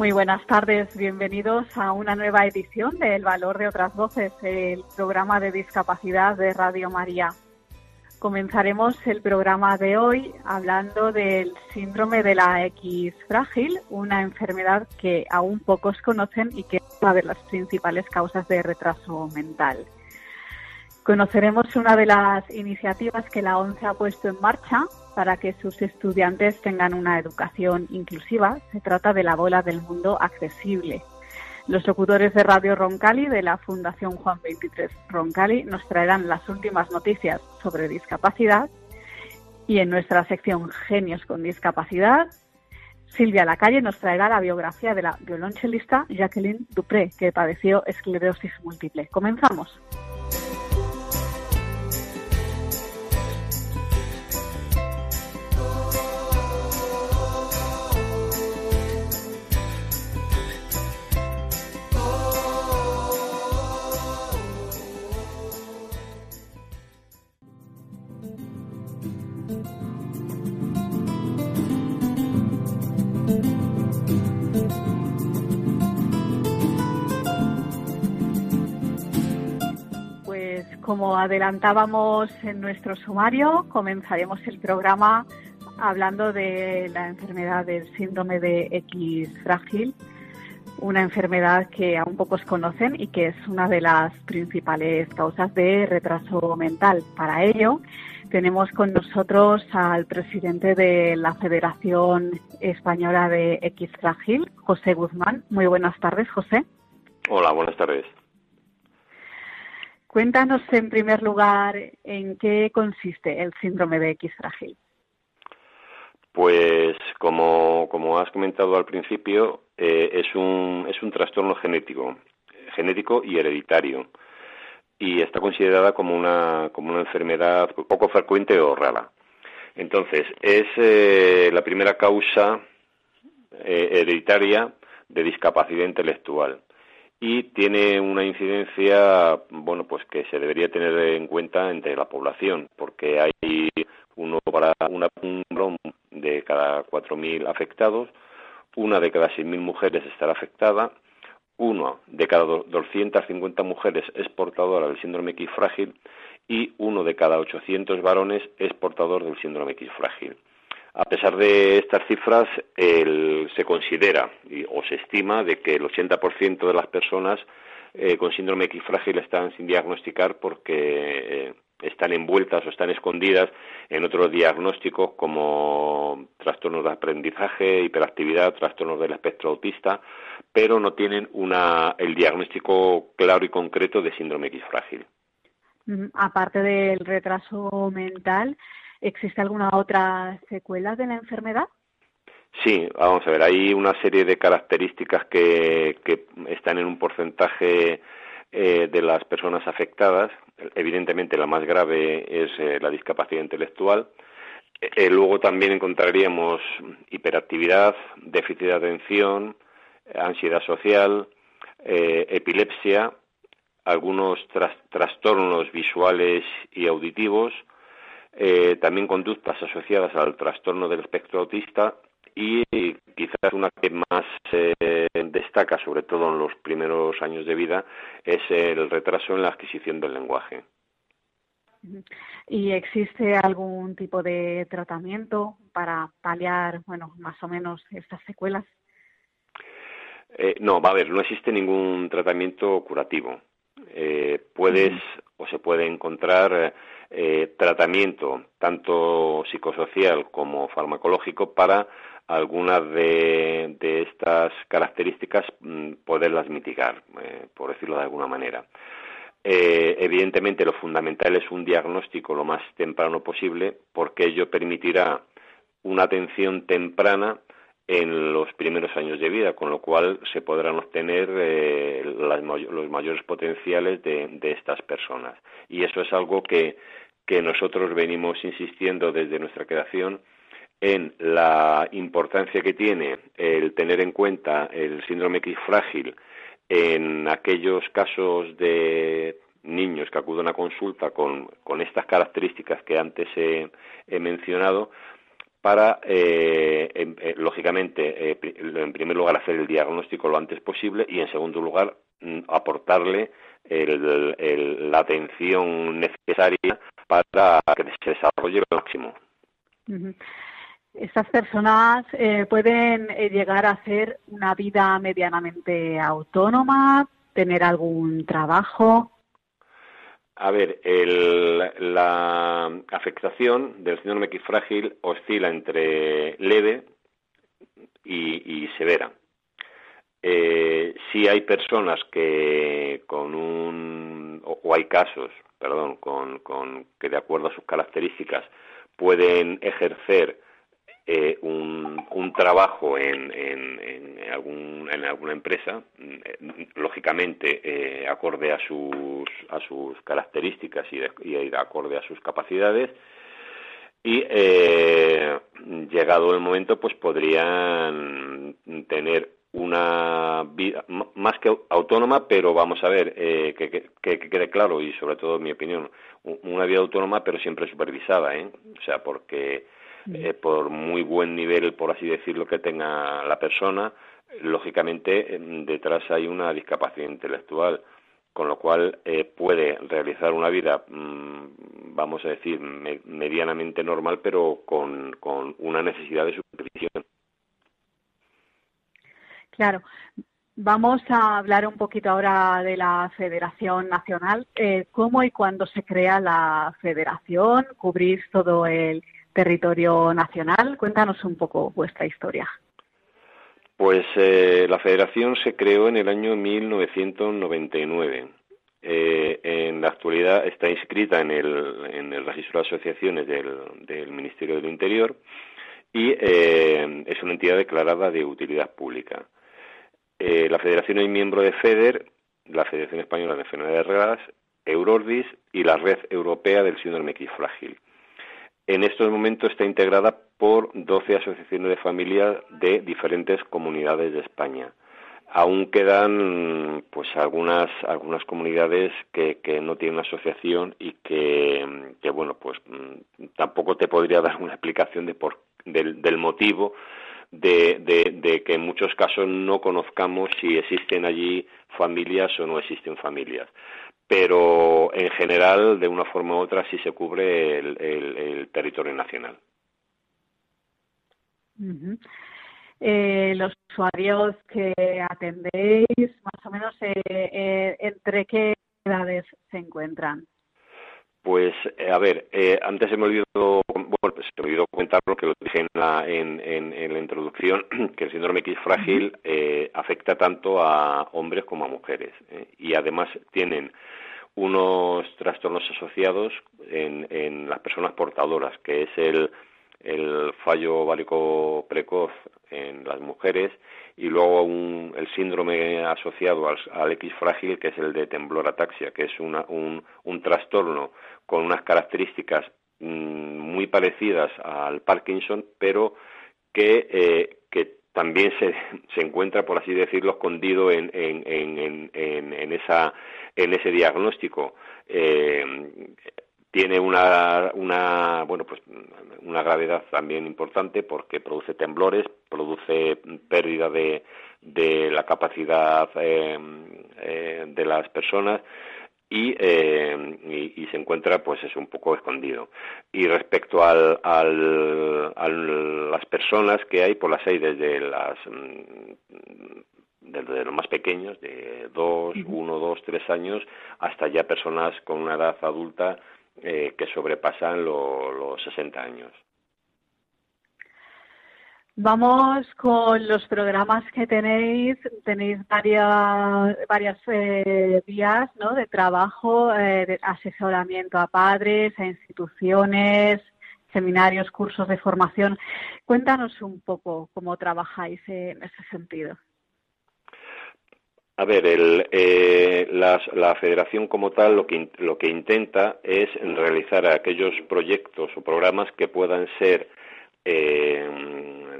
Muy buenas tardes, bienvenidos a una nueva edición de El Valor de otras Voces, el programa de discapacidad de Radio María. Comenzaremos el programa de hoy hablando del síndrome de la X frágil, una enfermedad que aún pocos conocen y que es una de las principales causas de retraso mental. Conoceremos una de las iniciativas que la ONCE ha puesto en marcha para que sus estudiantes tengan una educación inclusiva. Se trata de la bola del mundo accesible. Los locutores de Radio Roncali de la Fundación Juan 23 Roncali nos traerán las últimas noticias sobre discapacidad y en nuestra sección Genios con Discapacidad, Silvia Lacalle nos traerá la biografía de la violonchelista Jacqueline Dupré, que padeció esclerosis múltiple. Comenzamos. Como adelantábamos en nuestro sumario, comenzaremos el programa hablando de la enfermedad del síndrome de X frágil, una enfermedad que aún pocos conocen y que es una de las principales causas de retraso mental. Para ello, tenemos con nosotros al presidente de la Federación Española de X Frágil, José Guzmán. Muy buenas tardes, José. Hola, buenas tardes. Cuéntanos en primer lugar en qué consiste el síndrome de X frágil. Pues como, como has comentado al principio, eh, es, un, es un trastorno genético, genético y hereditario, y está considerada como una, como una enfermedad poco frecuente o rara. Entonces, es eh, la primera causa eh, hereditaria de discapacidad intelectual y tiene una incidencia, bueno, pues que se debería tener en cuenta entre la población, porque hay uno para una, un de cada 4.000 afectados, una de cada 6.000 mujeres estará afectada, uno de cada 250 mujeres es portadora del síndrome X frágil y uno de cada 800 varones es portador del síndrome X frágil. A pesar de estas cifras, se considera o se estima de que el 80% de las personas eh, con síndrome X frágil están sin diagnosticar porque eh, están envueltas o están escondidas en otros diagnósticos como trastornos de aprendizaje, hiperactividad, trastornos del espectro autista, pero no tienen el diagnóstico claro y concreto de síndrome X frágil. Mm, aparte del retraso mental, ¿Existe alguna otra secuela de la enfermedad? Sí, vamos a ver, hay una serie de características que, están en un porcentaje eh, de las personas afectadas. Evidentemente, la más grave es eh, la discapacidad intelectual. Eh, luego también encontraríamos hiperactividad, déficit de atención, ansiedad social, epilepsia, algunos trastornos visuales y auditivos, eh, también conductas asociadas al trastorno del espectro autista y quizás una que más eh, destaca, sobre todo en los primeros años de vida, es el retraso en la adquisición del lenguaje. ¿Y existe algún tipo de tratamiento para paliar, bueno, más o menos estas secuelas? Eh, no, va a ver, no existe ningún tratamiento curativo. Puedes o se puede encontrar eh, tratamiento tanto psicosocial como farmacológico para algunas de, estas características mm, poderlas mitigar, eh, por decirlo de alguna manera. Eh, evidentemente, lo fundamental es un diagnóstico lo más temprano posible, porque ello permitirá una atención temprana en los primeros años de vida, con lo cual se podrán obtener eh, los mayores potenciales de, estas personas. Y eso es algo que, que nosotros venimos insistiendo desde nuestra creación en la importancia que tiene el tener en cuenta el síndrome X frágil en aquellos casos de niños que acuden a consulta con, con estas características que antes he, mencionado, para, eh, eh, lógicamente, eh, en primer lugar, hacer el diagnóstico lo antes posible y, en segundo lugar, mm, aportarle la atención necesaria para que se desarrolle lo máximo. Estas personas pueden llegar a hacer una vida medianamente autónoma, tener algún trabajo. A ver, la afectación del síndrome X frágil oscila entre leve y, severa. Eh, si hay personas que con un o, hay casos, perdón, con, con que de acuerdo a sus características pueden ejercer eh, un, trabajo en, en, algún, en alguna empresa, mm, lógicamente eh, acorde a sus, a sus características y, y acorde a sus capacidades, y eh, llegado el momento pues podrían tener una vida más que autónoma pero vamos a ver eh, que, que, que, quede claro y sobre todo mi opinión una vida autónoma pero siempre supervisada ¿eh? o sea porque eh, por muy buen nivel, por así decirlo, que tenga la persona, lógicamente em, detrás hay una discapacidad intelectual, con lo cual eh, puede realizar una vida, mm, vamos a decir, medianamente normal, pero con, con una necesidad de supervisión. Claro. Vamos a hablar un poquito ahora de la Federación Nacional. Eh, ¿Cómo y cuándo se crea la Federación? ¿Cubrís todo el, territorio nacional. Cuéntanos un poco vuestra historia. Pues eh, la federación se creó en el año 1999. Eh, en la actualidad está inscrita en el, en el registro de asociaciones del, Ministerio del Interior y eh, es una entidad declarada de utilidad pública. la federación es miembro de FEDER, la Federación Española de Enfermedades Raras, Eurordis y la Red Europea del Síndrome X Frágil. En estos momentos está integrada por 12 asociaciones de familias de diferentes comunidades de España. Aún quedan pues algunas algunas comunidades que, que no tienen asociación y que, bueno pues mm, tampoco te podría dar una explicación de por, del, motivo de, de, que en muchos casos no conozcamos si existen allí familias o no existen familias pero en general, de una forma u otra, sí se cubre el, territorio nacional. Eh, los usuarios que atendéis, más o menos, eh, eh, ¿entre qué edades se encuentran? Pues, a ver, antes he me olvidado, bueno, pues he olvidado comentar lo que lo dije en la, en, en, la introducción, que el síndrome X frágil afecta tanto a hombres como a mujeres. y además tienen unos trastornos asociados en, en las personas portadoras, que es el, el fallo ovárico precoz en las mujeres y luego un, el síndrome asociado al, X frágil, que es el de temblor ataxia, que es una, un, un trastorno con unas características mm, muy parecidas al Parkinson, pero que, eh, que también se, se encuentra, por así decirlo, escondido en, en, en, en esa, en ese diagnóstico. Eh, tiene una, una, bueno, pues una gravedad también importante porque produce temblores, produce pérdida de, de la capacidad eh, eh, de las personas eh, y, y, se encuentra pues es un poco escondido y respecto al, al, a las personas que hay por las hay desde las mm, desde los más pequeños de dos uno dos tres años hasta ya personas con una edad adulta eh, que sobrepasan los 60 años Vamos con los programas que tenéis. Tenéis varias, varias eh, vías ¿no? de trabajo, eh, de asesoramiento a padres, a instituciones, seminarios, cursos de formación. Cuéntanos un poco cómo trabajáis en ese sentido. A ver, el, eh, la, federación como tal lo que, lo que intenta es realizar aquellos proyectos o programas que puedan ser eh,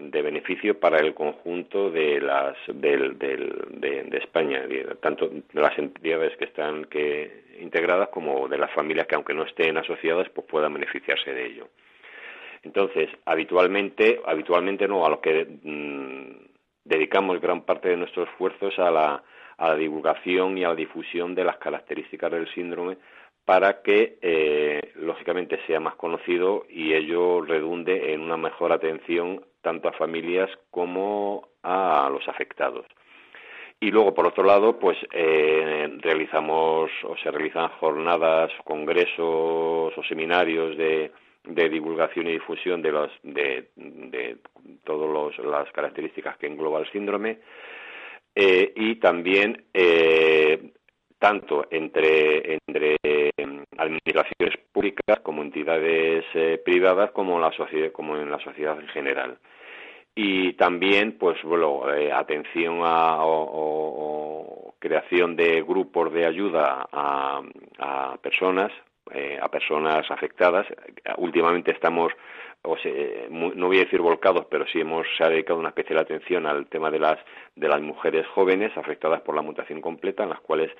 de beneficio para el conjunto de las del, de, España, tanto de las entidades que están que integradas como de las familias que aunque no estén asociadas pues puedan beneficiarse de ello. Entonces, habitualmente, habitualmente no, a lo que mm, dedicamos gran parte de nuestro esfuerzo es a la a la divulgación y a la difusión de las características del síndrome para que, eh, lógicamente, sea más conocido y ello redunde en una mejor atención tanto a familias como a los afectados. Y luego, por otro lado, pues eh, realizamos o se realizan jornadas, congresos o seminarios de, divulgación y difusión de, de todas las características que engloba el síndrome eh, y también eh, tanto entre, entre em, administraciones públicas como entidades eh, privadas como, la sociedad, como en la sociedad en general. Y también, pues, bueno, atención a, o, creación de grupos de ayuda a, a personas, a personas afectadas. Últimamente estamos o no voy a decir volcados, pero sí hemos se ha dedicado una especial atención al tema de las de las mujeres jóvenes afectadas por la mutación completa, en las cuales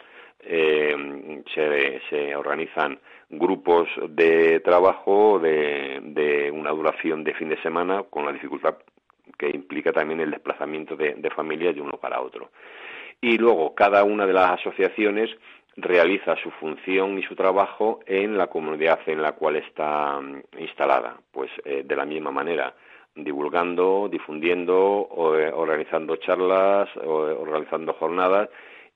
eh, se, se, organizan grupos de trabajo de, de, una duración de fin de semana con la dificultad que implica también el desplazamiento de, de familias de uno para otro. Y luego cada una de las asociaciones realiza su función y su trabajo en la comunidad en la cual está mm, instalada. Pues eh, de la misma manera, divulgando, difundiendo, eh, organizando charlas, organizando jornadas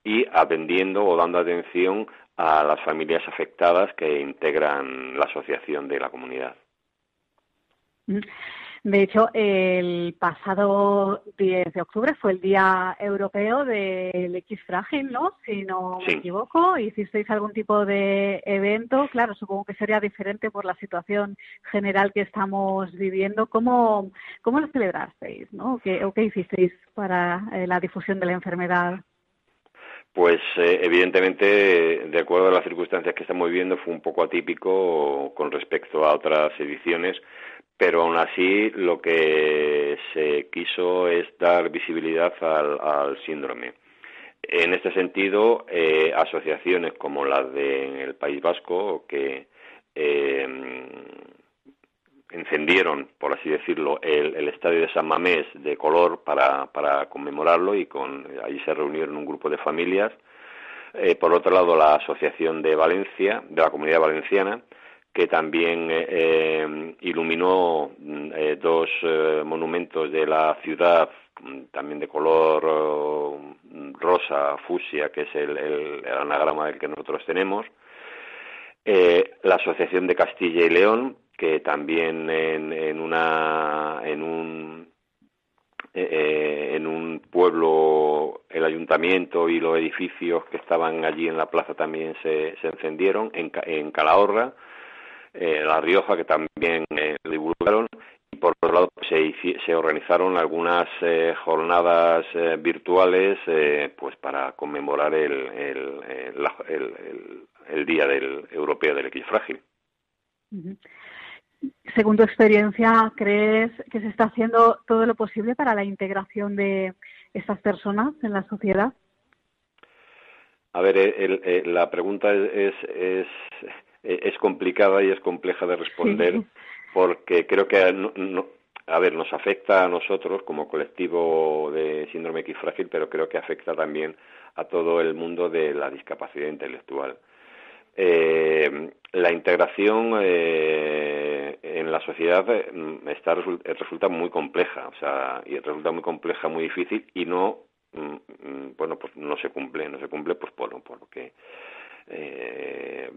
y atendiendo o dando atención a las familias afectadas que integran la asociación de la comunidad. Mm. De hecho, el pasado 10 de octubre fue el Día Europeo del X frágil, ¿no? Si no me equivoco, hicisteis algún tipo de evento. Claro, supongo que sería diferente por la situación general que estamos viviendo. ¿Cómo, cómo lo celebrasteis, no? ¿Qué, ¿O qué hicisteis para eh, la difusión de la enfermedad? Pues eh, evidentemente, de acuerdo a las circunstancias que estamos viviendo, fue un poco atípico con respecto a otras ediciones, pero aún así lo que se quiso es dar visibilidad al, síndrome. En este sentido, eh, asociaciones como las del País Vasco, que eh, encendieron, por así decirlo, el, estadio de San Mamés de color para, para conmemorarlo y con, ahí se reunieron un grupo de familias. Eh, por otro lado, la Asociación de Valencia, de la Comunidad Valenciana, que también eh, eh, iluminó mm, eh, dos monumentos de la ciudad, mm, también de color rosa, fusia, que es el, anagrama del que nosotros tenemos. la Asociación de Castilla y León, que también en, en una en un en un pueblo el ayuntamiento y los edificios que estaban allí en la plaza también se, se encendieron en, en Calahorra eh, La Rioja, que también eh, divulgaron, y por otro lado se, se organizaron algunas eh, jornadas eh, virtuales pues para conmemorar el, el, el, Día del Europeo del X Frágil. Según tu experiencia, ¿crees que se está haciendo todo lo posible para la integración de estas personas en la sociedad? A ver, la pregunta es, es, eh, es complicada y es compleja de responder porque creo que a ver, nos afecta a nosotros como colectivo de síndrome X frágil, pero creo que afecta también a todo el mundo de la discapacidad intelectual. Eh, la integración eh, en la sociedad mm, está resulta muy compleja, o sea, y resulta muy compleja, muy difícil y no, mm, mm, bueno, pues no se cumple, no se cumple, pues por, por lo que eh,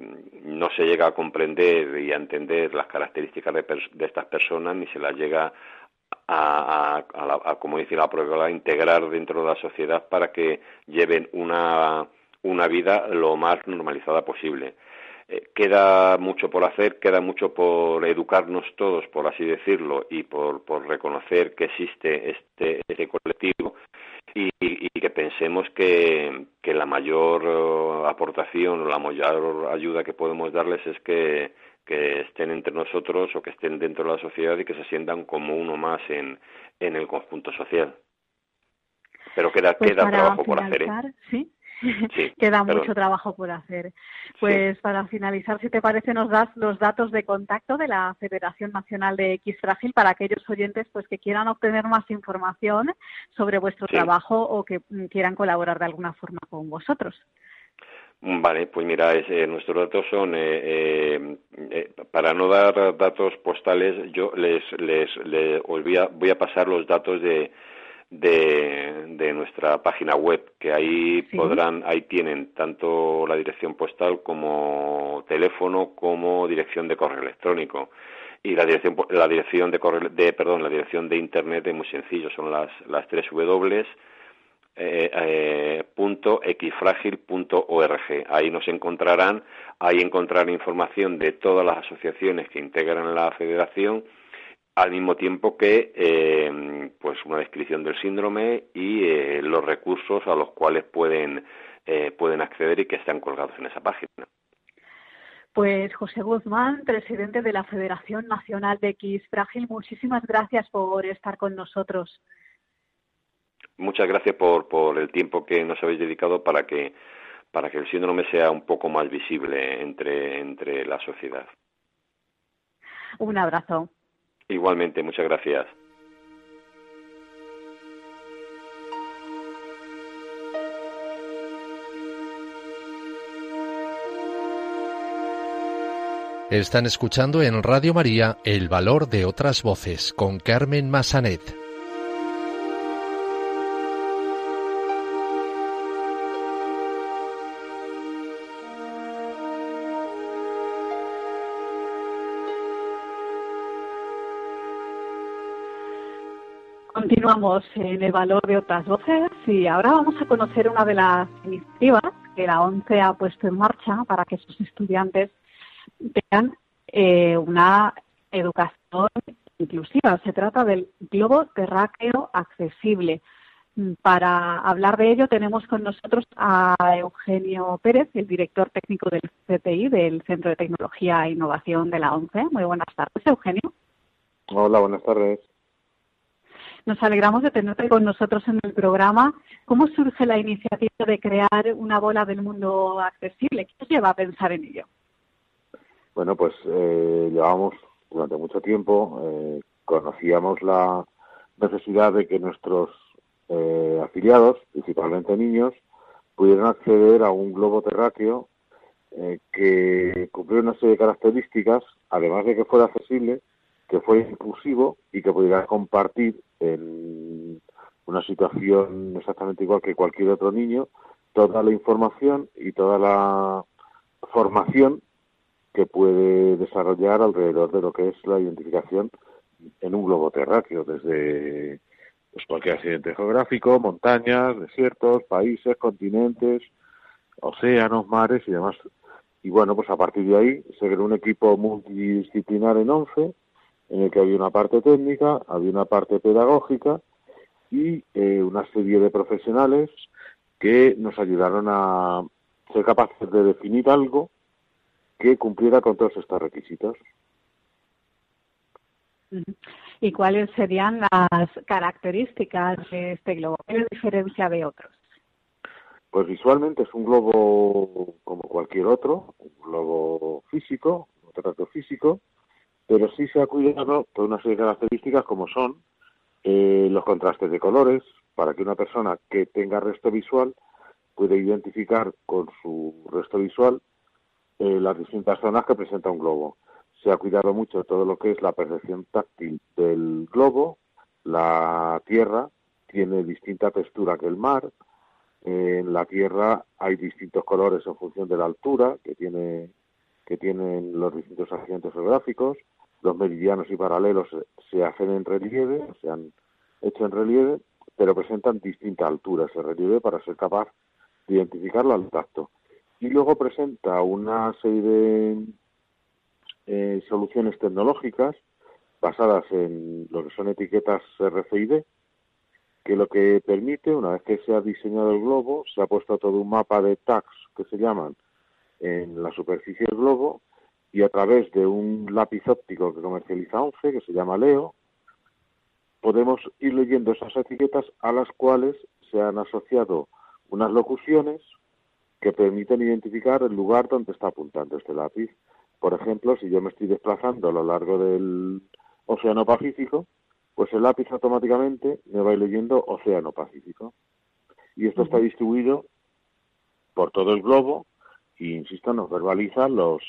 no se llega a comprender y a entender las características de, estas personas ni se las llega a, a, como dice la propia, integrar dentro de la sociedad para que lleven una, una vida lo más normalizada posible. Eh, queda mucho por hacer, queda mucho por educarnos todos, por así decirlo, y por, por reconocer que existe este, este colectivo y, que pensemos que, que la mayor eh, aportación o la mayor ayuda que podemos darles es que, que estén entre nosotros o que estén dentro de la sociedad y que se sientan como uno más en, en el conjunto social. Pero queda, pues queda trabajo por hacer. ¿eh? ¿sí? Queda mucho trabajo por hacer. Pues para finalizar, si te parece, nos das los datos de contacto de la Federación Nacional de X Frágil para aquellos oyentes pues que quieran obtener más información sobre vuestro trabajo o que mm, quieran colaborar de alguna forma con vosotros. Vale, pues mira, eh, nuestros datos son, eh, eh, para no dar datos postales, yo les, les, les voy, a, voy a pasar los datos de, de, nuestra página web, que ahí podrán, ahí tienen tanto la dirección postal como teléfono como dirección de correo electrónico. Y la dirección, la dirección de correo, de, perdón, la dirección de internet es muy sencillo, son las, las tres W eh, eh, punto Ahí nos encontrarán, ahí encontrarán información de todas las asociaciones que integran la federación al mismo tiempo que eh, pues una descripción del síndrome y eh, los recursos a los cuales pueden eh, pueden acceder y que están colgados en esa página. Pues José Guzmán, presidente de la Federación Nacional de X Frágil, muchísimas gracias por estar con nosotros. Muchas gracias por, por el tiempo que nos habéis dedicado para que para que el síndrome sea un poco más visible entre, entre la sociedad. Un abrazo. Igualmente, muchas gracias. Están escuchando en Radio María El Valor de otras Voces con Carmen Massanet. En el valor de otras voces y ahora vamos a conocer una de las iniciativas que la ONCE ha puesto en marcha para que sus estudiantes tengan eh, una educación inclusiva. Se trata del globo terráqueo accesible. Para hablar de ello tenemos con nosotros a Eugenio Pérez, el director técnico del CTI, del Centro de Tecnología e Innovación de la ONCE. Muy buenas tardes, Eugenio. Hola, buenas tardes. Nos alegramos de tenerte con nosotros en el programa. ¿Cómo surge la iniciativa de crear una bola del mundo accesible? ¿Qué os lleva a pensar en ello? Bueno, pues eh, llevamos durante mucho tiempo, eh, conocíamos la necesidad de que nuestros eh, afiliados, principalmente niños, pudieran acceder a un globo terráqueo que cumpliera una serie de características, además de que fuera accesible, que fuera inclusivo y que pudiera compartir en una situación exactamente igual que cualquier otro niño toda la información y toda la formación que puede desarrollar alrededor de lo que es la identificación en un globo terráqueo, desde pues, cualquier accidente geográfico, montañas, desiertos, países, continentes, océanos, mares y demás. Y bueno, pues a partir de ahí se creó un equipo multidisciplinar en ONCE en el que había una parte técnica, había una parte pedagógica y eh, una serie de profesionales que nos ayudaron a ser capaces de definir algo que cumpliera con todos estos requisitos. ¿Y cuáles serían las características de este globo? ¿Qué diferencia de otros? Pues visualmente es un globo como cualquier otro, un globo físico, un retrato físico, pero sí se ha cuidado por una serie de características como son eh, los contrastes de colores, para que una persona que tenga resto visual pueda identificar con su resto visual eh, las distintas zonas que presenta un globo. Se ha cuidado mucho todo lo que es la percepción táctil del globo, la tierra tiene distinta textura que el mar, en la tierra hay distintos colores en función de la altura que tiene que tienen los distintos accidentes geográficos, los meridianos y paralelos se hacen en relieve, se han hecho en relieve, pero presentan distintas alturas el relieve para ser capaz de identificarlo al tacto. Y luego presenta una serie de eh, soluciones tecnológicas basadas en lo que son etiquetas RFID, que lo que permite, una vez que se ha diseñado el globo, se ha puesto todo un mapa de tags que se llaman en la superficie del globo y a través de un lápiz óptico que comercializa ONCE, que se llama Leo, podemos ir leyendo esas etiquetas a las cuales se han asociado unas locuciones que permiten identificar el lugar donde está apuntando este lápiz. Por ejemplo, si yo me estoy desplazando a lo largo del Océano Pacífico, pues el lápiz automáticamente me va leyendo Océano Pacífico. Y esto está distribuido por todo el globo y, insisto, nos verbaliza los,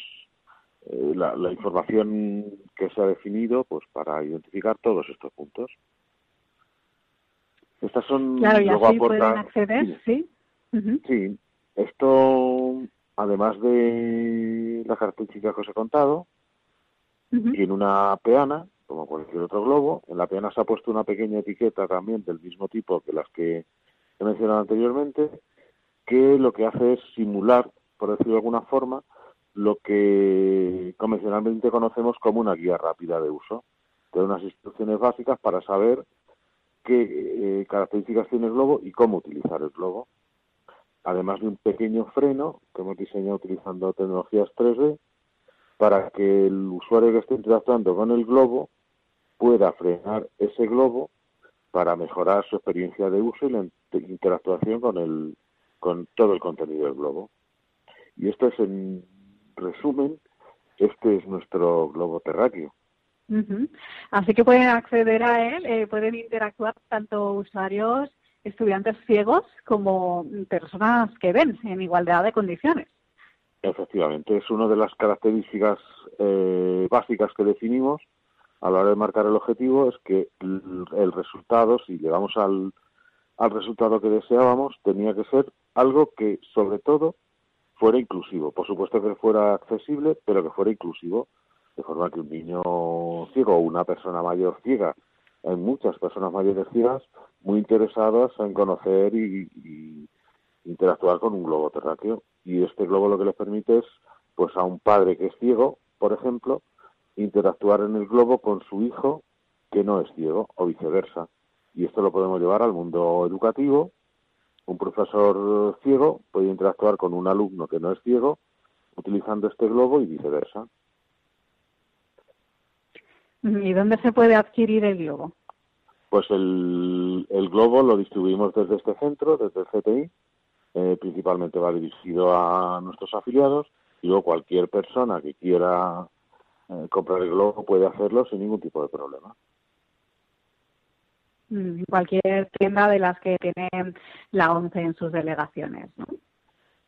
eh, la, información que se ha definido pues para identificar todos estos puntos. Estas son claro, y así pueden acceder, sí. Sí, esto además de las características que os he contado, tiene una peana como cualquier otro globo. En la peana se ha puesto una pequeña etiqueta también del mismo tipo que las que he mencionado anteriormente, que lo que hace es simular, por decirlo de alguna forma, lo que convencionalmente conocemos como una guía rápida de uso. de unas instrucciones básicas para saber qué eh, características tiene el globo y cómo utilizar el globo. Además de un pequeño freno que hemos diseñado utilizando tecnologías 3D para que el usuario que esté interactuando con el globo pueda frenar ese globo para mejorar su experiencia de uso y la interactuación con el con todo el contenido del globo. Y esto es en resumen, este es nuestro globo terráqueo. Así que pueden acceder a él, eh, pueden interactuar tanto usuarios, estudiantes ciegos como personas que ven en igualdad de condiciones. Efectivamente, es una de las características eh, básicas que definimos a la hora de marcar el objetivo es que el, resultado, si llegamos al, al resultado que deseábamos, tenía que ser algo que, sobre todo, fuera inclusivo. Por supuesto que fuera accesible, pero que fuera inclusivo, de forma que un niño ciego o una persona mayor ciega, hay muchas personas mayores ciegas muy interesadas en conocer y, y interactuar con un globo terráqueo. Y este globo lo que les permite es, pues a un padre que es ciego, por ejemplo, interactuar en el globo con su hijo que no es ciego o viceversa. Y esto lo podemos llevar al mundo educativo. Un profesor ciego puede interactuar con un alumno que no es ciego utilizando este globo y viceversa. ¿Y dónde se puede adquirir el globo? Pues el, el globo lo distribuimos desde este centro, desde el CTI. Eh, principalmente va dirigido a nuestros afiliados y luego cualquier persona que quiera eh, comprar el globo puede hacerlo sin ningún tipo de problema. Mm, cualquier tienda de las que tienen la ONCE en sus delegaciones, ¿no?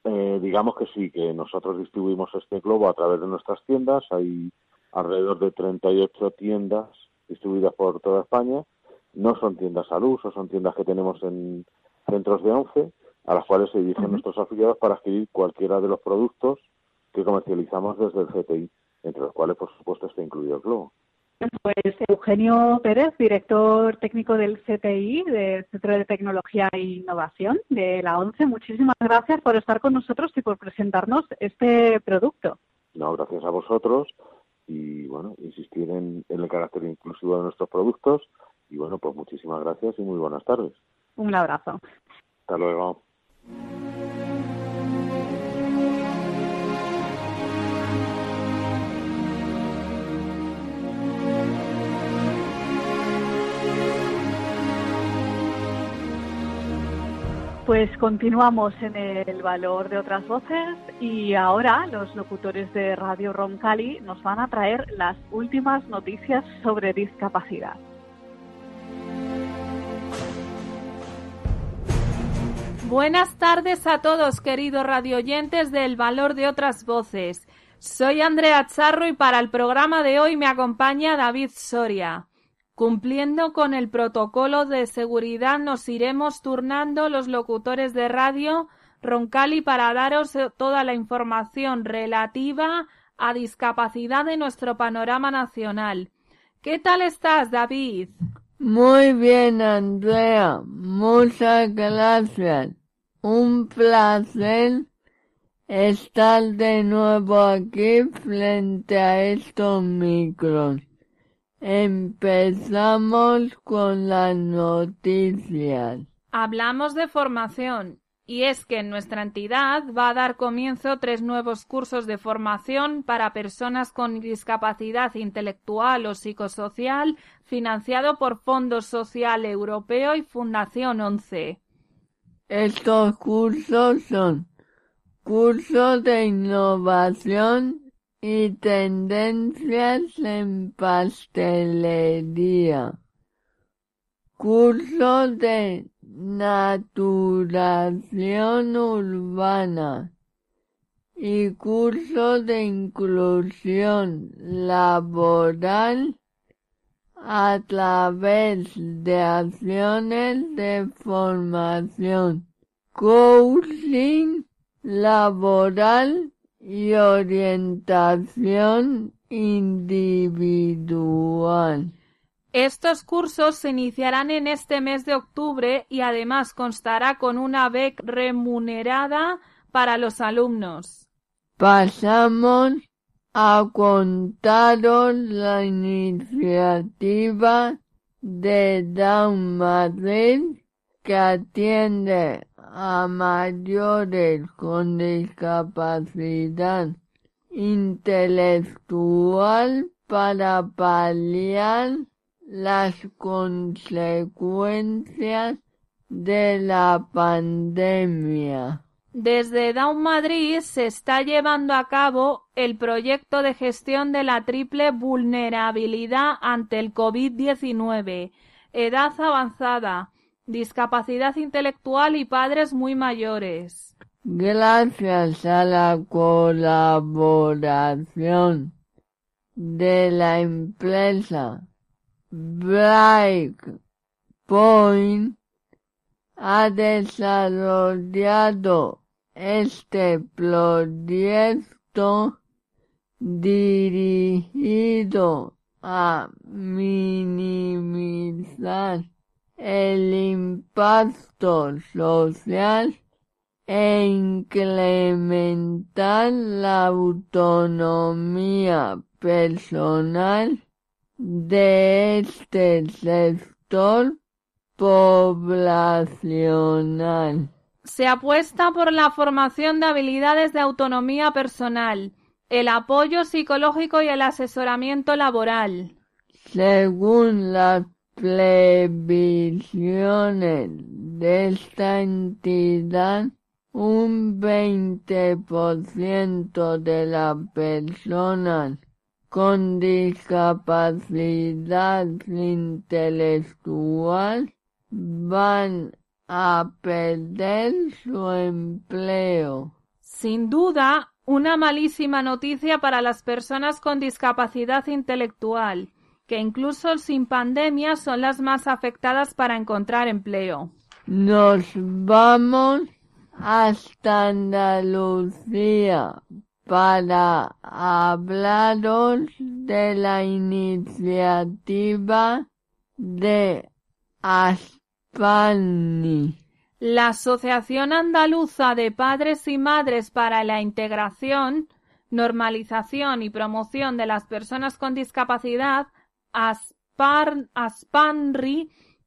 Eh, digamos que sí, que nosotros distribuimos este globo a través de nuestras tiendas. Hay alrededor de 38 tiendas distribuidas por toda España. No son tiendas al uso, son tiendas que tenemos en centros de ONCE, a las cuales se dirigen nuestros afiliados para adquirir cualquiera de los productos que comercializamos desde el CTI entre los cuales, por supuesto, está incluido el globo. Pues Eugenio Pérez, director técnico del CTI, del Centro de Tecnología e Innovación de la ONCE, muchísimas gracias por estar con nosotros y por presentarnos este producto. No, gracias a vosotros y, bueno, insistir en, en el carácter inclusivo de nuestros productos y, bueno, pues muchísimas gracias y muy buenas tardes. Un abrazo. Hasta luego. Pues continuamos en el valor de otras voces y ahora los locutores de Radio Roncali nos van a traer las últimas noticias sobre discapacidad. Buenas tardes a todos, queridos radioyentes del valor de otras voces. Soy Andrea Charro y para el programa de hoy me acompaña David Soria. Cumpliendo con el protocolo de seguridad nos iremos turnando los locutores de radio Roncali para daros toda la información relativa a discapacidad de nuestro panorama nacional. ¿Qué tal estás, David? Muy bien, Andrea. Muchas gracias. Un placer estar de nuevo aquí frente a estos micros. Empezamos con las noticias. Hablamos de formación y es que en nuestra entidad va a dar comienzo tres nuevos cursos de formación para personas con discapacidad intelectual o psicosocial financiado por Fondo Social Europeo y Fundación 11. Estos cursos son cursos de innovación y tendencias en pastelería, cursos de naturación urbana y cursos de inclusión laboral a través de acciones de formación, coaching laboral y orientación individual. Estos cursos se iniciarán en este mes de octubre y además constará con una beca remunerada para los alumnos. Pasamos a contaros la iniciativa de Down Madrid que atiende a mayores con discapacidad intelectual para paliar las consecuencias de la pandemia. Desde Down Madrid se está llevando a cabo el proyecto de gestión de la triple vulnerabilidad ante el COVID-19, edad avanzada, discapacidad intelectual y padres muy mayores. Gracias a la colaboración de la empresa Breakpoint ha desarrollado este proyecto dirigido a impacto social e incrementar la autonomía personal de este sector poblacional. Se apuesta por la formación de habilidades de autonomía personal, el apoyo psicológico y el asesoramiento laboral. Según las previsiones de esta entidad, un 20% de las personas con discapacidad intelectual van a perder su empleo. Sin duda, una malísima noticia para las personas con discapacidad intelectual, que incluso sin pandemia son las más afectadas para encontrar empleo. Nos vamos hasta Andalucía para hablaros de la iniciativa de Aspani. La Asociación Andaluza de Padres y Madres para la Integración, Normalización y Promoción de las Personas con Discapacidad, ASPANRI,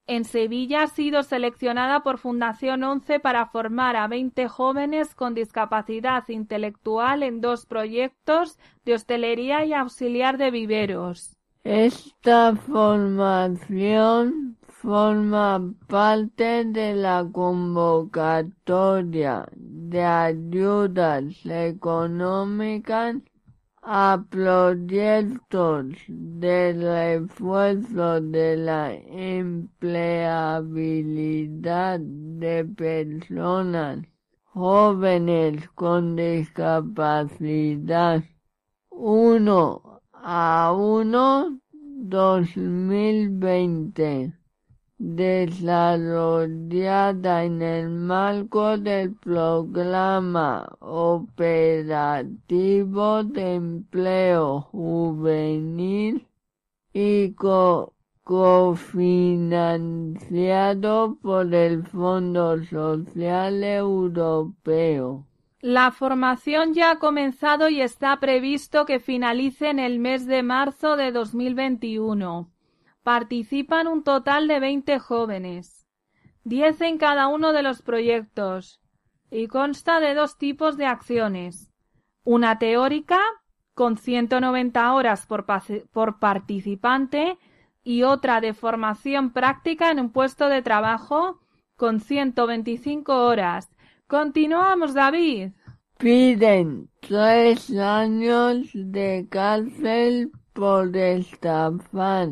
en Sevilla ha sido seleccionada por Fundación ONCE para formar a 20 jóvenes con discapacidad intelectual en dos proyectos de hostelería y auxiliar de viveros. Esta formación forma parte de la convocatoria de ayudas económicas a proyectos de refuerzo de la empleabilidad de personas jóvenes con discapacidad. 1 a 1 2020 desarrollada en el marco del Programa Operativo de Empleo Juvenil y cofinanciado por el Fondo Social Europeo. La formación ya ha comenzado y está previsto que finalice en el mes de marzo de 2021. Participan un total de 20 jóvenes, 10 en cada uno de los proyectos, y consta de dos tipos de acciones. Una teórica, con 190 horas por, participante, y otra de formación práctica en un puesto de trabajo, con 125 horas. Continuamos, David. Piden tres años de cárcel por estafar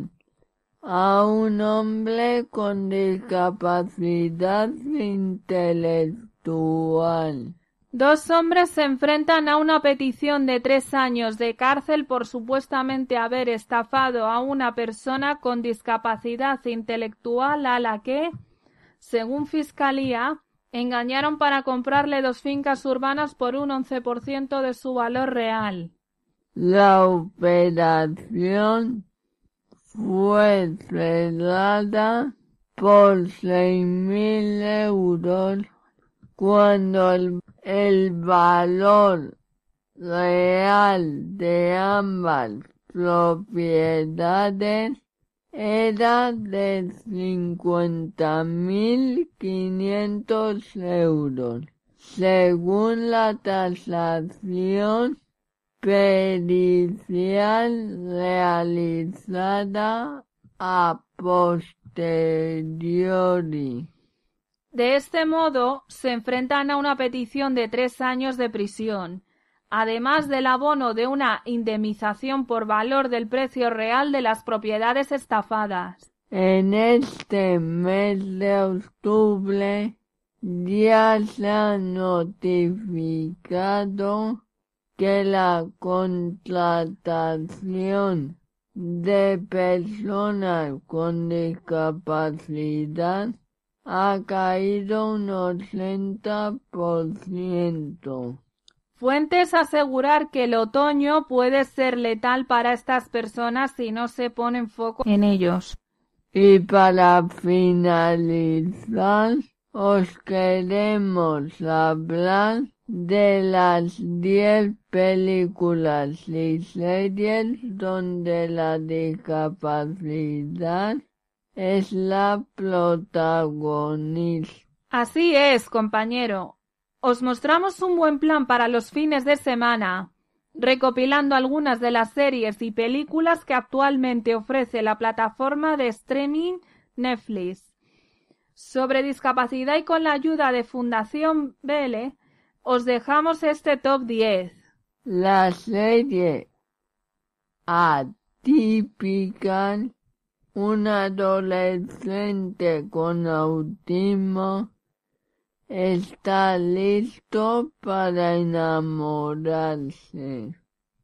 a un hombre con discapacidad intelectual. Dos hombres se enfrentan a una petición de tres años de cárcel por supuestamente haber estafado a una persona con discapacidad intelectual a la que, según Fiscalía, engañaron para comprarle dos fincas urbanas por un 11% de su valor real. La operación fue cerrada por seis mil euros cuando el, valor real de ambas propiedades era de cincuenta mil quinientos euros, según la tasación pericial realizada a posteriori. De este modo, se enfrentan a una petición de tres años de prisión, además del abono de una indemnización por valor del precio real de las propiedades estafadas. En este mes de octubre ya se ha notificado que la contratación de personas con discapacidad ha caído un 80%. Fuentes asegurar que el otoño puede ser letal para estas personas si no se pone foco en ellos. Y para finalizar, os queremos hablar de las diez películas y series donde la discapacidad es la protagonista. Así es, compañero. Os mostramos un buen plan para los fines de semana, recopilando algunas de las series y películas que actualmente ofrece la plataforma de streaming Netflix. Sobre discapacidad y con la ayuda de Fundación Vele, os dejamos este top 10. La serie atípica, un adolescente con autismo está listo para enamorarse.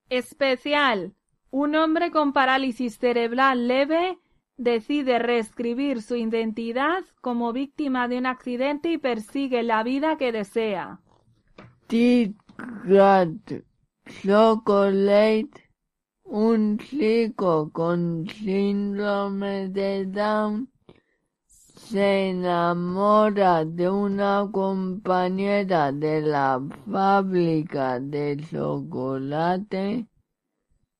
Especial. Un hombre con parálisis cerebral leve decide reescribir su identidad como víctima de un accidente y persigue la vida que desea. Tit Chocolate, un chico con síndrome de Down, se enamora de una compañera de la fábrica de chocolate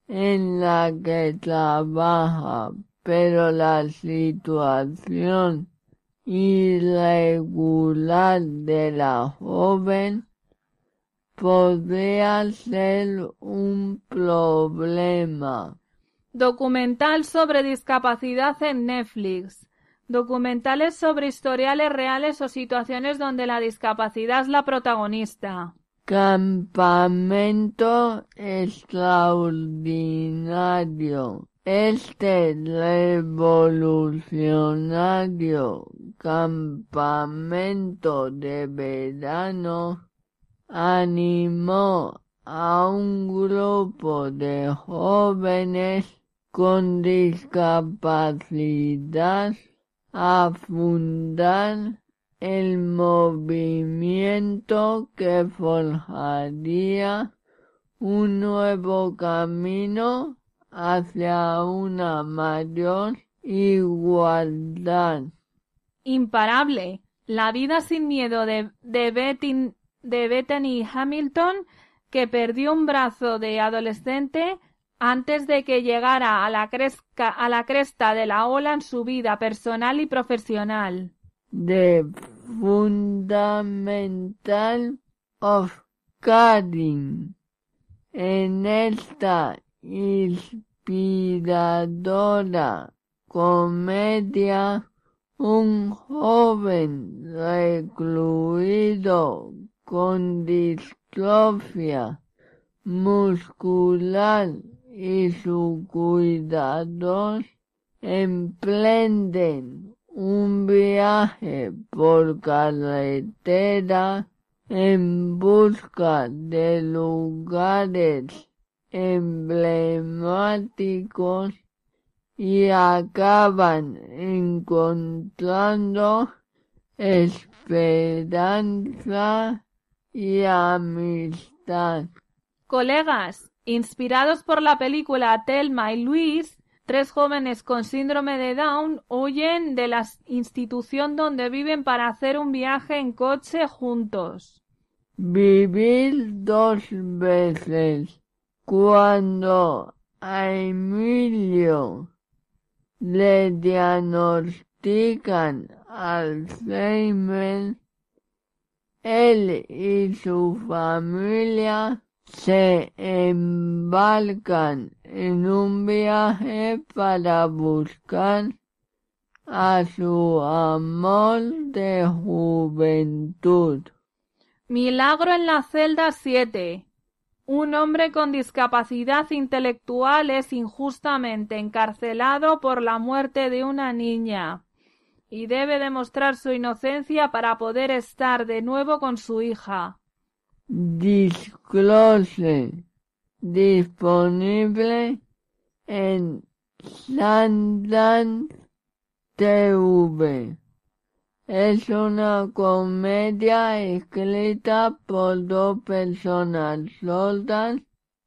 en la que trabaja, pero la situación irregular de la joven podría ser un problema. Documental sobre discapacidad en Netflix. Documentales sobre historiales reales o situaciones donde la discapacidad es la protagonista. Campamento extraordinario. Este revolucionario campamento de verano animó a un grupo de jóvenes con discapacidad a fundar el movimiento que forjaría un nuevo camino hacia una mayor igualdad. Imparable. La vida sin miedo de, de, de Bethany Hamilton, que perdió un brazo de adolescente antes de que llegara a la, a la cresta de la ola en su vida personal y profesional. The Fundamental of Caring. En esta inspiradora comedia, un joven recluido con distrofia muscular y su cuidador emprenden un viaje por carretera en busca de lugares emblemáticos y acaban encontrando esperanza y amistad. Colegas, Inspirados por la película Telma y Luis, tres jóvenes con síndrome de Down huyen de la institución donde viven para hacer un viaje en coche juntos. Vivir dos veces. Cuando a Emilio le diagnostican Alzheimer, él y su familia se embarcan en un viaje para buscar a su amor de juventud. Milagro en la celda 7. Un hombre con discapacidad intelectual es injustamente encarcelado por la muerte de una niña y debe demostrar su inocencia para poder estar de nuevo con su hija. Disclose disponible en Sundance TV. Es una comedia escrita por dos personas sordas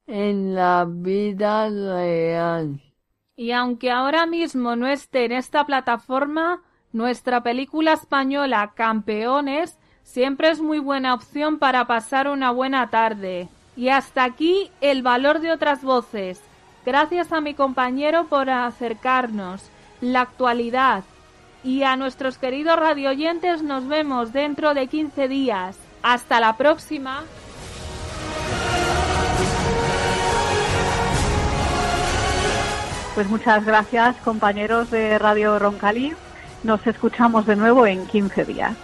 en la vida real. Y aunque ahora mismo no esté en esta plataforma, nuestra película española Campeones siempre es muy buena opción para pasar una buena tarde. Y hasta aquí el valor de otras voces. Gracias a mi compañero por acercarnos la actualidad. Y a nuestros queridos radioyentes nos vemos dentro de 15 días. Hasta la próxima. Pues muchas gracias compañeros de Radio Roncalí. Nos escuchamos de nuevo en 15 días.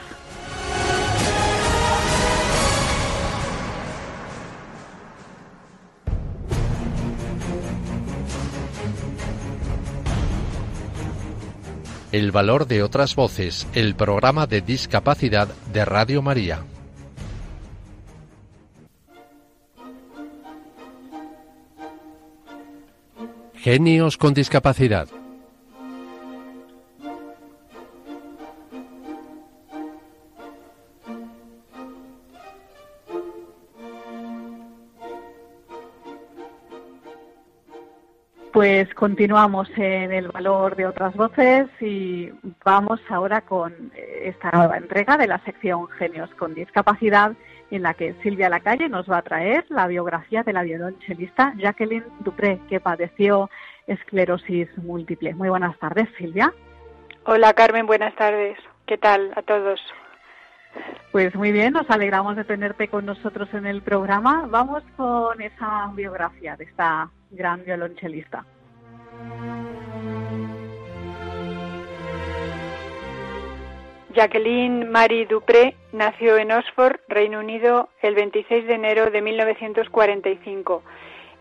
El valor de otras voces, el programa de discapacidad de Radio María. Genios con discapacidad. Pues continuamos en el valor de otras voces y vamos ahora con esta nueva entrega de la sección Genios con Discapacidad en la que Silvia Lacalle nos va a traer la biografía de la violonchelista Jacqueline Dupré, que padeció esclerosis múltiple. Muy buenas tardes, Silvia. Hola, Carmen, buenas tardes. ¿Qué tal a todos? Pues muy bien, nos alegramos de tenerte con nosotros en el programa. Vamos con esa biografía de esta gran violonchelista. Jacqueline Marie Dupré nació en Oxford, Reino Unido, el 26 de enero de 1945.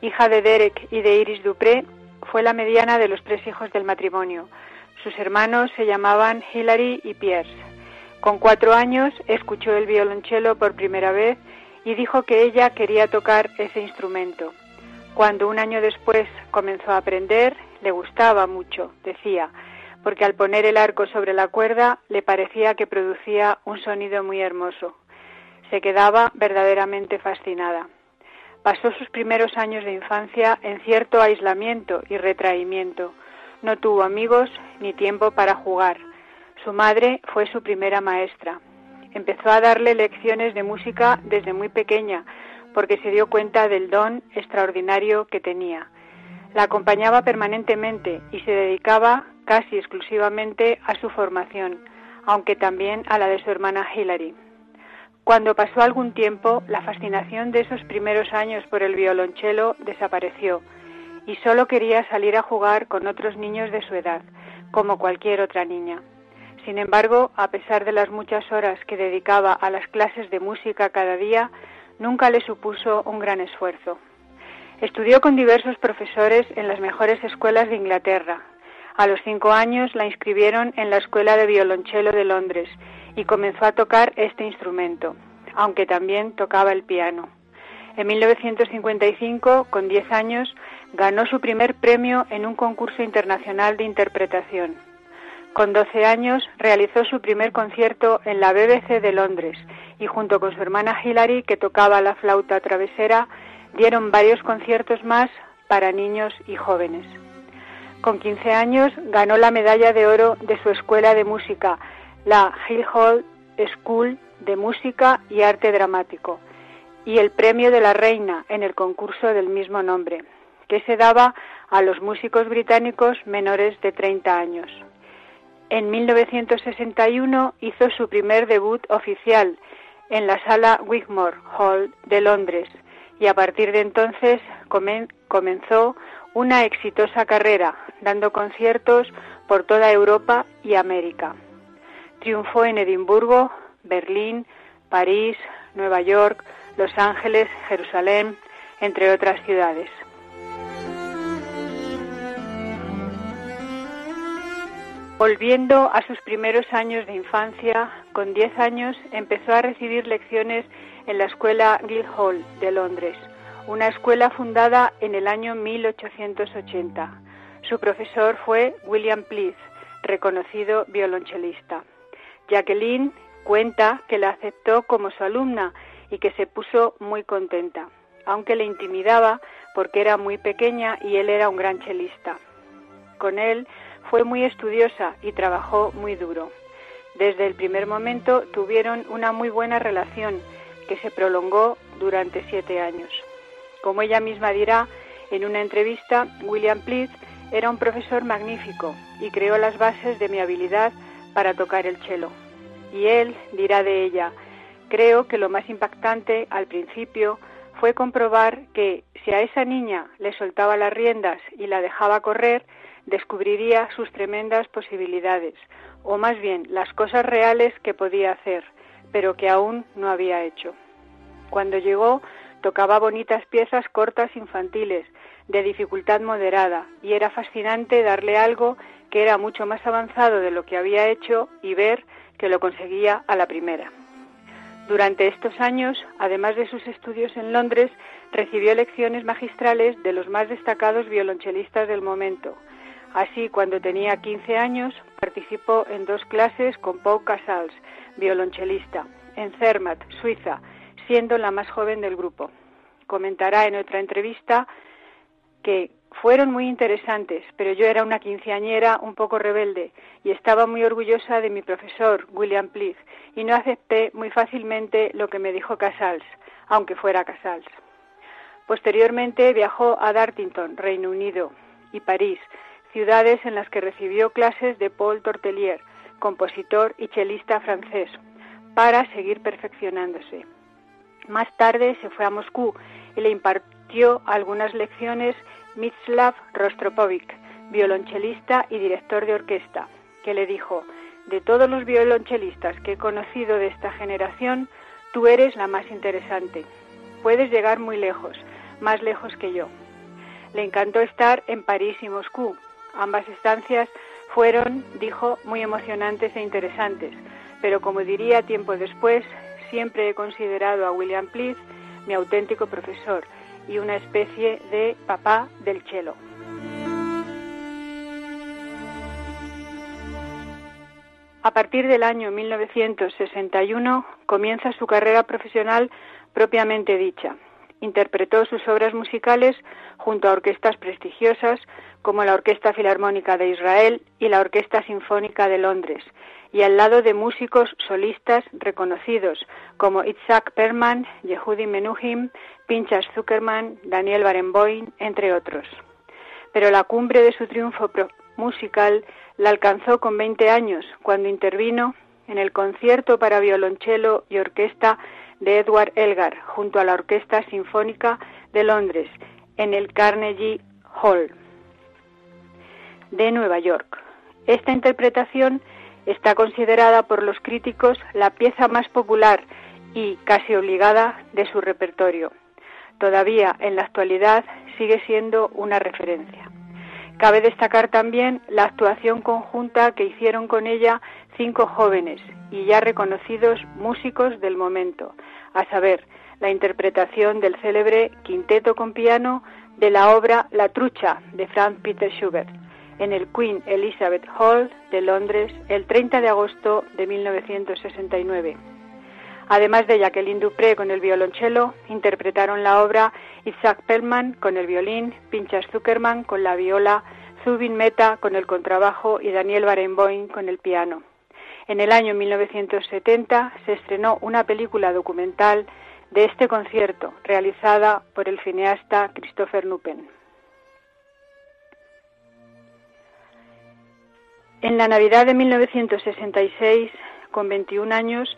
Hija de Derek y de Iris Dupré, fue la mediana de los tres hijos del matrimonio. Sus hermanos se llamaban Hilary y Pierce. Con cuatro años escuchó el violonchelo por primera vez y dijo que ella quería tocar ese instrumento. Cuando un año después comenzó a aprender, le gustaba mucho, decía, porque al poner el arco sobre la cuerda le parecía que producía un sonido muy hermoso. Se quedaba verdaderamente fascinada. Pasó sus primeros años de infancia en cierto aislamiento y retraimiento. No tuvo amigos ni tiempo para jugar. Su madre fue su primera maestra. Empezó a darle lecciones de música desde muy pequeña, porque se dio cuenta del don extraordinario que tenía. La acompañaba permanentemente y se dedicaba casi exclusivamente a su formación, aunque también a la de su hermana Hilary. Cuando pasó algún tiempo, la fascinación de esos primeros años por el violonchelo desapareció y solo quería salir a jugar con otros niños de su edad, como cualquier otra niña. Sin embargo, a pesar de las muchas horas que dedicaba a las clases de música cada día, nunca le supuso un gran esfuerzo. Estudió con diversos profesores en las mejores escuelas de Inglaterra. A los cinco años la inscribieron en la Escuela de Violonchelo de Londres y comenzó a tocar este instrumento, aunque también tocaba el piano. En 1955, con diez años, ganó su primer premio en un concurso internacional de interpretación. Con 12 años realizó su primer concierto en la BBC de Londres y junto con su hermana Hilary, que tocaba la flauta travesera, dieron varios conciertos más para niños y jóvenes. Con 15 años ganó la medalla de oro de su escuela de música, la Hall School de Música y Arte Dramático, y el premio de la Reina en el concurso del mismo nombre, que se daba a los músicos británicos menores de 30 años. En 1961 hizo su primer debut oficial en la sala Wigmore Hall de Londres y a partir de entonces comenzó una exitosa carrera, dando conciertos por toda Europa y América. Triunfó en Edimburgo, Berlín, París, Nueva York, Los Ángeles, Jerusalén, entre otras ciudades. Volviendo a sus primeros años de infancia, con 10 años empezó a recibir lecciones en la Escuela Guildhall de Londres, una escuela fundada en el año 1880. Su profesor fue William Pleath, reconocido violonchelista. Jacqueline cuenta que la aceptó como su alumna y que se puso muy contenta, aunque le intimidaba porque era muy pequeña y él era un gran chelista. Con él fue muy estudiosa y trabajó muy duro. Desde el primer momento tuvieron una muy buena relación que se prolongó durante siete años. Como ella misma dirá en una entrevista, William Pleath era un profesor magnífico y creó las bases de mi habilidad para tocar el cello. Y él dirá de ella, creo que lo más impactante al principio fue comprobar que si a esa niña le soltaba las riendas y la dejaba correr, descubriría sus tremendas posibilidades, o más bien las cosas reales que podía hacer, pero que aún no había hecho. Cuando llegó, tocaba bonitas piezas cortas infantiles, de dificultad moderada, y era fascinante darle algo que era mucho más avanzado de lo que había hecho y ver que lo conseguía a la primera. Durante estos años, además de sus estudios en Londres, recibió lecciones magistrales de los más destacados violonchelistas del momento, Así, cuando tenía 15 años, participó en dos clases con Pau Casals, violonchelista, en Zermatt, Suiza, siendo la más joven del grupo. Comentará en otra entrevista que fueron muy interesantes, pero yo era una quinceañera un poco rebelde y estaba muy orgullosa de mi profesor, William Pleath, y no acepté muy fácilmente lo que me dijo Casals, aunque fuera Casals. Posteriormente viajó a Dartington, Reino Unido, y París, ciudades en las que recibió clases de Paul Tortelier, compositor y chelista francés, para seguir perfeccionándose. Más tarde se fue a Moscú y le impartió algunas lecciones Mitslav Rostropovich, violonchelista y director de orquesta, que le dijo, de todos los violonchelistas que he conocido de esta generación, tú eres la más interesante. Puedes llegar muy lejos, más lejos que yo. Le encantó estar en París y Moscú, Ambas estancias fueron, dijo, muy emocionantes e interesantes, pero como diría tiempo después, siempre he considerado a William Pleath mi auténtico profesor y una especie de papá del cello. A partir del año 1961 comienza su carrera profesional propiamente dicha. Interpretó sus obras musicales junto a orquestas prestigiosas como la Orquesta Filarmónica de Israel y la Orquesta Sinfónica de Londres, y al lado de músicos solistas reconocidos como Itzhak Perman, Yehudi Menuhin, Pinchas Zuckerman, Daniel Barenboim, entre otros. Pero la cumbre de su triunfo musical la alcanzó con 20 años, cuando intervino en el concierto para violonchelo y orquesta de Edward Elgar junto a la Orquesta Sinfónica de Londres en el Carnegie Hall de Nueva York. Esta interpretación está considerada por los críticos la pieza más popular y casi obligada de su repertorio. Todavía en la actualidad sigue siendo una referencia. Cabe destacar también la actuación conjunta que hicieron con ella cinco jóvenes y ya reconocidos músicos del momento, a saber, la interpretación del célebre quinteto con piano de la obra La Trucha de Franz Peter Schubert en el Queen Elizabeth Hall de Londres el 30 de agosto de 1969. Además de Jacqueline Dupré con el violonchelo, interpretaron la obra Isaac Perlman con el violín, Pinchas Zuckerman con la viola, Zubin Meta con el contrabajo y Daniel Barenboim con el piano. En el año 1970 se estrenó una película documental de este concierto, realizada por el cineasta Christopher Nupen. En la Navidad de 1966, con 21 años,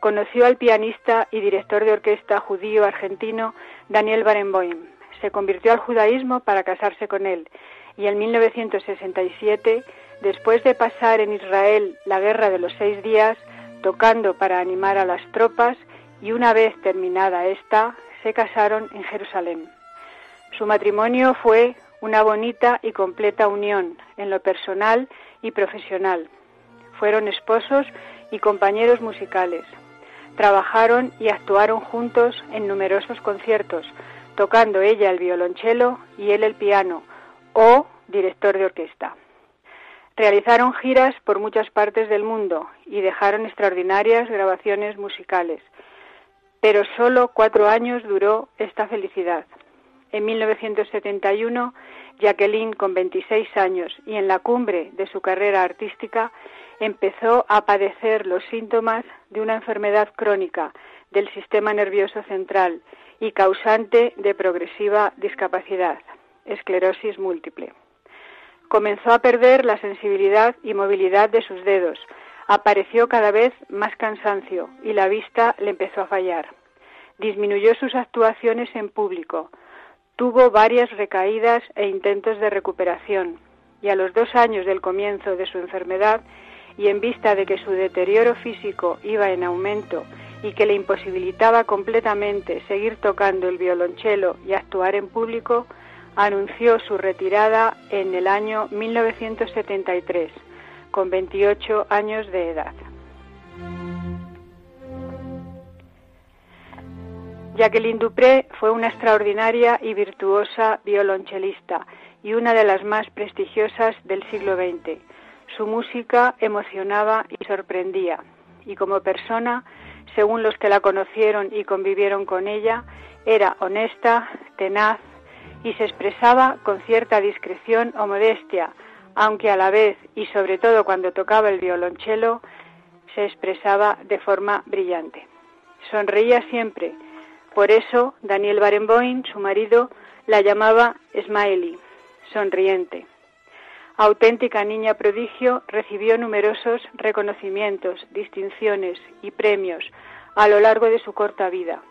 conoció al pianista y director de orquesta judío argentino Daniel Barenboim. Se convirtió al judaísmo para casarse con él y en 1967, después de pasar en Israel la guerra de los seis días, tocando para animar a las tropas y una vez terminada esta, se casaron en Jerusalén. Su matrimonio fue una bonita y completa unión en lo personal y profesional. Fueron esposos y compañeros musicales. Trabajaron y actuaron juntos en numerosos conciertos, tocando ella el violonchelo y él el piano, o director de orquesta. Realizaron giras por muchas partes del mundo y dejaron extraordinarias grabaciones musicales. Pero solo cuatro años duró esta felicidad. En 1971 Jacqueline, con 26 años y en la cumbre de su carrera artística, empezó a padecer los síntomas de una enfermedad crónica del sistema nervioso central y causante de progresiva discapacidad, esclerosis múltiple. Comenzó a perder la sensibilidad y movilidad de sus dedos, apareció cada vez más cansancio y la vista le empezó a fallar. Disminuyó sus actuaciones en público, Tuvo varias recaídas e intentos de recuperación y a los dos años del comienzo de su enfermedad y en vista de que su deterioro físico iba en aumento y que le imposibilitaba completamente seguir tocando el violonchelo y actuar en público, anunció su retirada en el año 1973, con 28 años de edad. Jacqueline Dupré fue una extraordinaria y virtuosa violonchelista y una de las más prestigiosas del siglo XX. Su música emocionaba y sorprendía, y como persona, según los que la conocieron y convivieron con ella, era honesta, tenaz y se expresaba con cierta discreción o modestia, aunque a la vez y sobre todo cuando tocaba el violonchelo, se expresaba de forma brillante. Sonreía siempre, por eso Daniel Barenboim, su marido, la llamaba Smiley, sonriente. Auténtica niña prodigio, recibió numerosos reconocimientos, distinciones y premios a lo largo de su corta vida.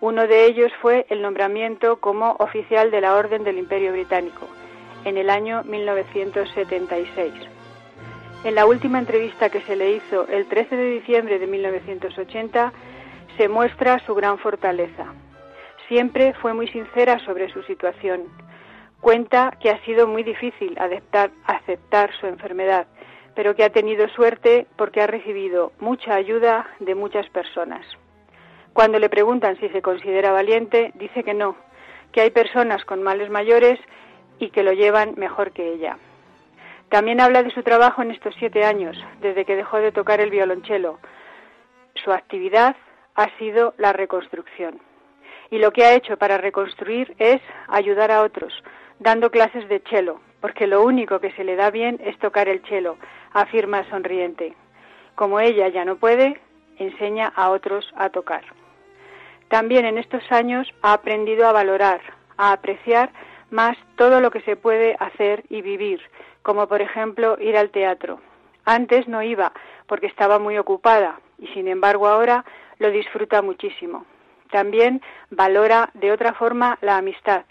Uno de ellos fue el nombramiento como oficial de la Orden del Imperio Británico en el año 1976. En la última entrevista que se le hizo el 13 de diciembre de 1980, se muestra su gran fortaleza. Siempre fue muy sincera sobre su situación. Cuenta que ha sido muy difícil aceptar su enfermedad, pero que ha tenido suerte porque ha recibido mucha ayuda de muchas personas. Cuando le preguntan si se considera valiente, dice que no, que hay personas con males mayores y que lo llevan mejor que ella. También habla de su trabajo en estos siete años, desde que dejó de tocar el violonchelo. Su actividad ha sido la reconstrucción. Y lo que ha hecho para reconstruir es ayudar a otros, dando clases de cello, porque lo único que se le da bien es tocar el cello, afirma sonriente. Como ella ya no puede, enseña a otros a tocar. También en estos años ha aprendido a valorar, a apreciar más todo lo que se puede hacer y vivir, como por ejemplo ir al teatro. Antes no iba porque estaba muy ocupada y sin embargo ahora lo disfruta muchísimo. También valora de otra forma la amistad,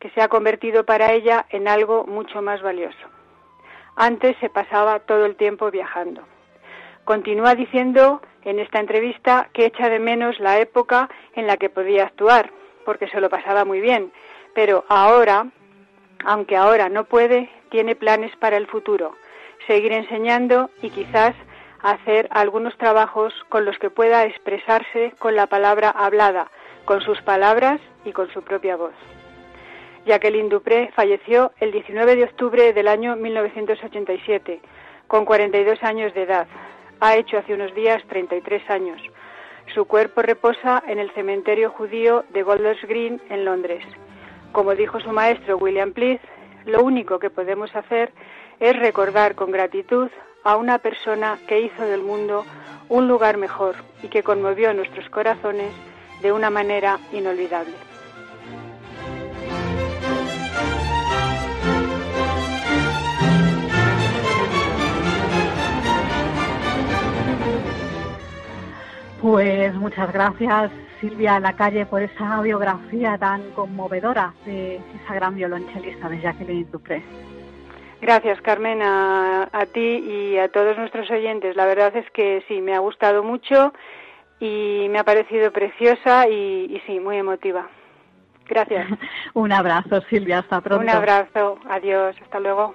que se ha convertido para ella en algo mucho más valioso. Antes se pasaba todo el tiempo viajando. Continúa diciendo en esta entrevista que echa de menos la época en la que podía actuar, porque se lo pasaba muy bien, pero ahora, aunque ahora no puede, tiene planes para el futuro, seguir enseñando y quizás hacer algunos trabajos con los que pueda expresarse con la palabra hablada, con sus palabras y con su propia voz. Jacqueline Dupré falleció el 19 de octubre del año 1987, con 42 años de edad. Ha hecho hace unos días 33 años. Su cuerpo reposa en el cementerio judío de Golders Green en Londres. Como dijo su maestro William Pleath, lo único que podemos hacer es recordar con gratitud a una persona que hizo del mundo un lugar mejor y que conmovió nuestros corazones de una manera inolvidable. Pues muchas gracias Silvia Lacalle por esa biografía tan conmovedora de esa gran violonchelista de Jacqueline Dupré. Gracias Carmen a, ti y a todos nuestros oyentes. La verdad es que sí, me ha gustado mucho y me ha parecido preciosa y, y sí, muy emotiva. Gracias. Un abrazo Silvia, hasta pronto. Un abrazo, adiós, hasta luego.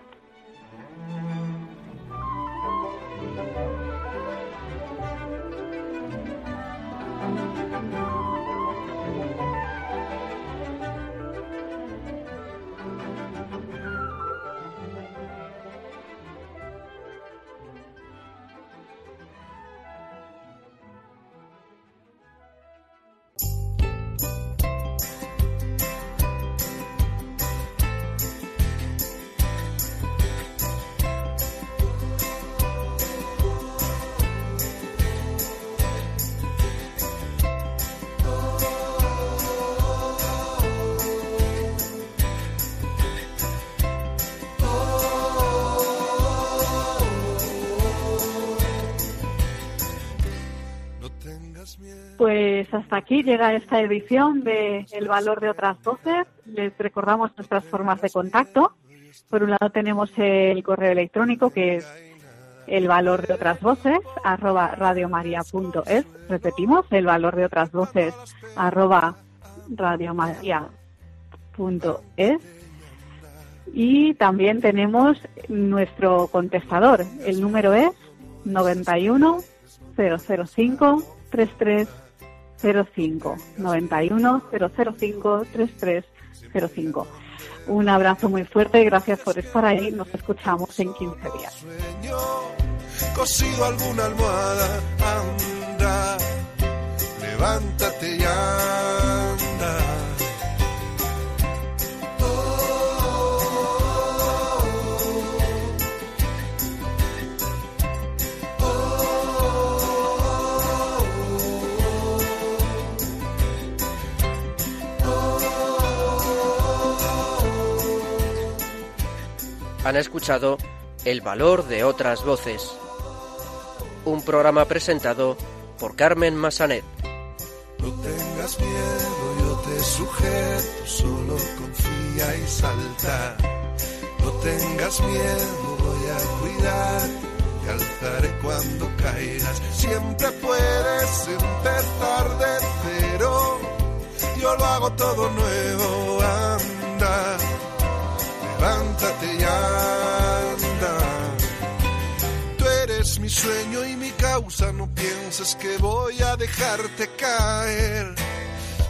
Pues hasta aquí llega esta edición de El valor de otras voces. Les recordamos nuestras formas de contacto. Por un lado tenemos el correo electrónico que es el valor de otras voces arroba radiomaria.es. Repetimos, el valor de otras voces arroba radiomaria.es. Y también tenemos nuestro contestador. El número es 91 005 33 05 91 005 3305. Un abrazo muy fuerte y gracias por estar ahí. Nos escuchamos en 15 días. Almohada, levántate ya Han escuchado El valor de otras voces. Un programa presentado por Carmen Massanet. No tengas miedo, yo te sujeto, solo confía y salta. No tengas miedo, voy a cuidar y alzaré cuando caigas. Siempre puedes empezar de cero, yo lo hago todo nuevo, anda levántate y anda. Tú eres mi sueño y mi causa, no pienses que voy a dejarte caer.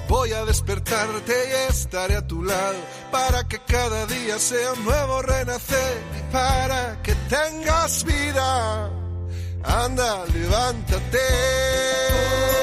Voy a despertarte y estaré a tu lado para que cada día sea nuevo renacer para que tengas vida. Anda, levántate.